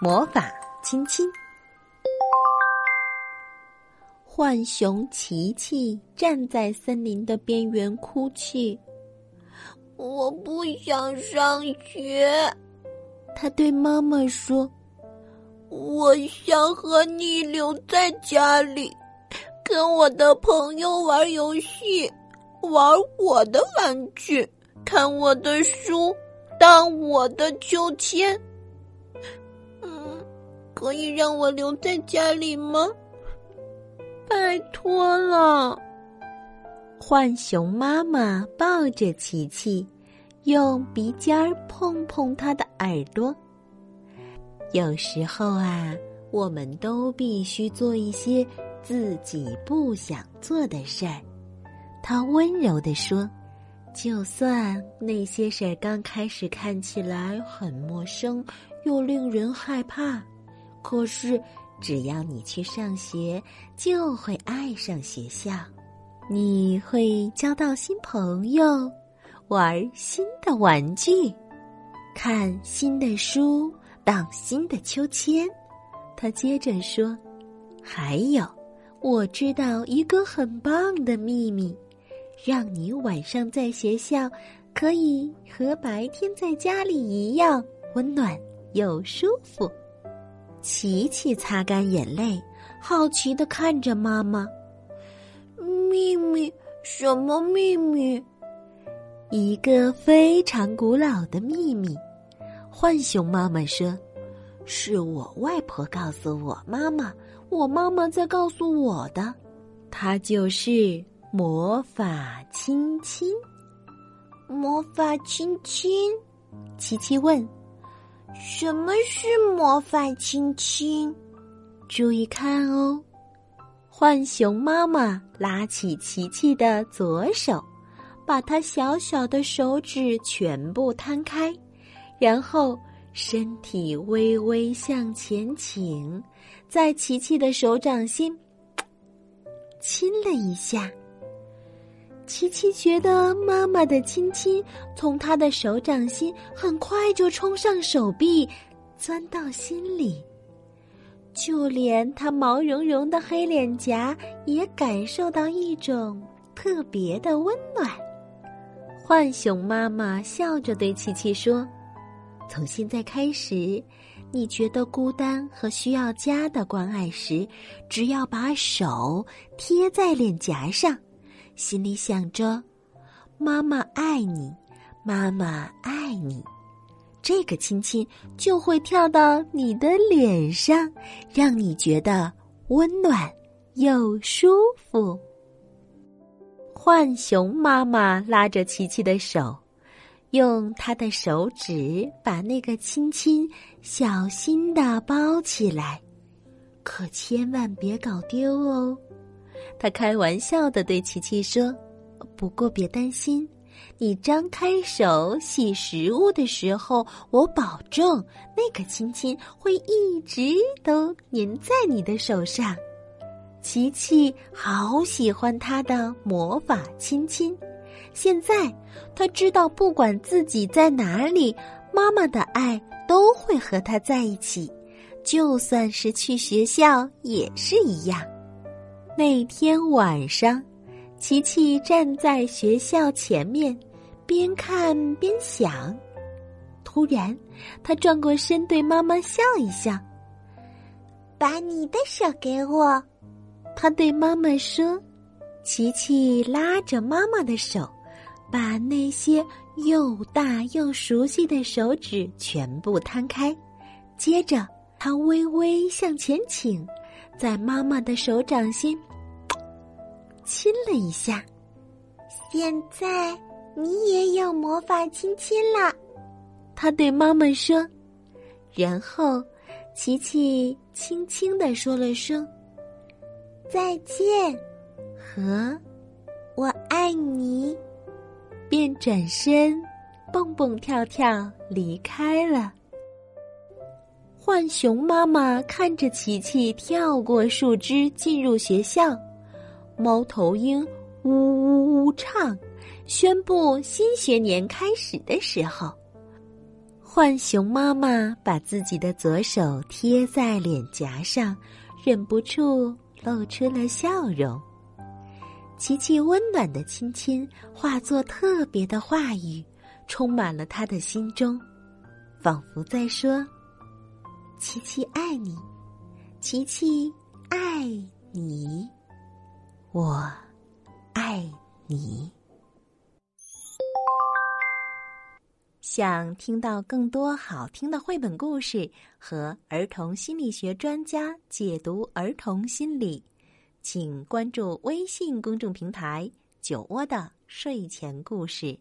魔法亲亲，浣熊琪琪站在森林的边缘哭泣。我不想上学，他对妈妈说：“我想和你留在家里，跟我的朋友玩游戏，玩我的玩具，看我的书，荡我的秋千。”可以让我留在家里吗？拜托了。浣熊妈妈抱着琪琪，用鼻尖儿碰碰他的耳朵。有时候啊，我们都必须做一些自己不想做的事儿。他温柔地说：“就算那些事儿刚开始看起来很陌生，又令人害怕。”可是，只要你去上学，就会爱上学校。你会交到新朋友，玩新的玩具，看新的书，荡新的秋千。他接着说：“还有，我知道一个很棒的秘密，让你晚上在学校可以和白天在家里一样温暖又舒服。”琪琪擦干眼泪，好奇的看着妈妈。秘密？什么秘密？一个非常古老的秘密。浣熊妈妈说：“是我外婆告诉我，妈妈，我妈妈在告诉我的。它就是魔法亲亲。”魔法亲亲？琪琪问。什么是魔法亲亲？注意看哦！浣熊妈妈拉起琪琪的左手，把他小小的手指全部摊开，然后身体微微向前倾，在琪琪的手掌心亲了一下。琪琪觉得妈妈的亲亲从他的手掌心很快就冲上手臂，钻到心里，就连她毛茸茸的黑脸颊也感受到一种特别的温暖。浣熊妈妈笑着对琪琪说：“从现在开始，你觉得孤单和需要家的关爱时，只要把手贴在脸颊上。”心里想着：“妈妈爱你，妈妈爱你。”这个亲亲就会跳到你的脸上，让你觉得温暖又舒服。浣熊妈妈拉着琪琪的手，用她的手指把那个亲亲小心的包起来，可千万别搞丢哦。他开玩笑的对琪琪说：“不过别担心，你张开手洗食物的时候，我保证那个亲亲会一直都粘在你的手上。”琪琪好喜欢他的魔法亲亲，现在他知道，不管自己在哪里，妈妈的爱都会和他在一起，就算是去学校也是一样。那天晚上，琪琪站在学校前面，边看边想。突然，他转过身对妈妈笑一笑：“把你的手给我。”他对妈妈说。琪琪拉着妈妈的手，把那些又大又熟悉的手指全部摊开，接着他微微向前倾。在妈妈的手掌心亲了一下，现在你也有魔法亲亲了。他对妈妈说：“然后，琪琪轻轻的说了声“再见”和“我爱你”，便转身蹦蹦跳跳离开了。浣熊妈妈看着琪琪跳过树枝进入学校，猫头鹰呜呜呜唱，宣布新学年开始的时候。浣熊妈妈把自己的左手贴在脸颊上，忍不住露出了笑容。琪琪温暖的亲亲化作特别的话语，充满了他的心中，仿佛在说：“琪琪爱你，琪琪爱你，我爱你。”想听到更多好听的绘本故事和儿童心理学专家解读儿童心理，请关注微信公众平台“酒窝的睡前故事”。